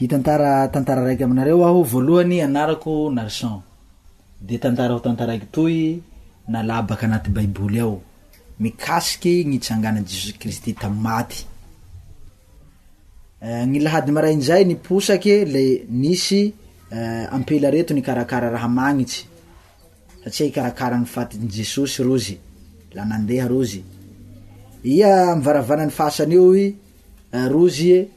Hitantara tantara raiky aminareo aho voalohany anarako Narson de tantarako tantaraiko toy na labaka anaty baiboly ao mikasiky gny tsangana Jesosy Kristy tam maty eh, gny lahady marainjay niposake le nisy eh, ampela reto nikarakara raha magnitsy satsia hikarakara gny fatin Jesosy rozy la nandeha rozy ia am varavarany fasan eo eh, rozy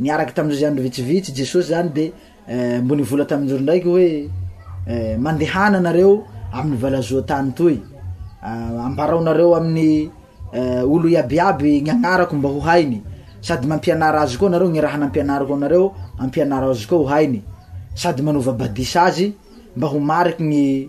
Niaraka tamin'izay andro vitsivitsy, Jesosy izany dia mbo nivola tamin-joro indraiky hoe, Mandehana nareo amin'ny valazoan-tany toy, ambaraonareo amin'ny olo iabiaby ny agnarako mba ho hainy, sady mampianara azy koa nareo ny raha nampianariko anareo, ampianaro azy koa ho hainy, sady manova badisa azy mba ho mariky ny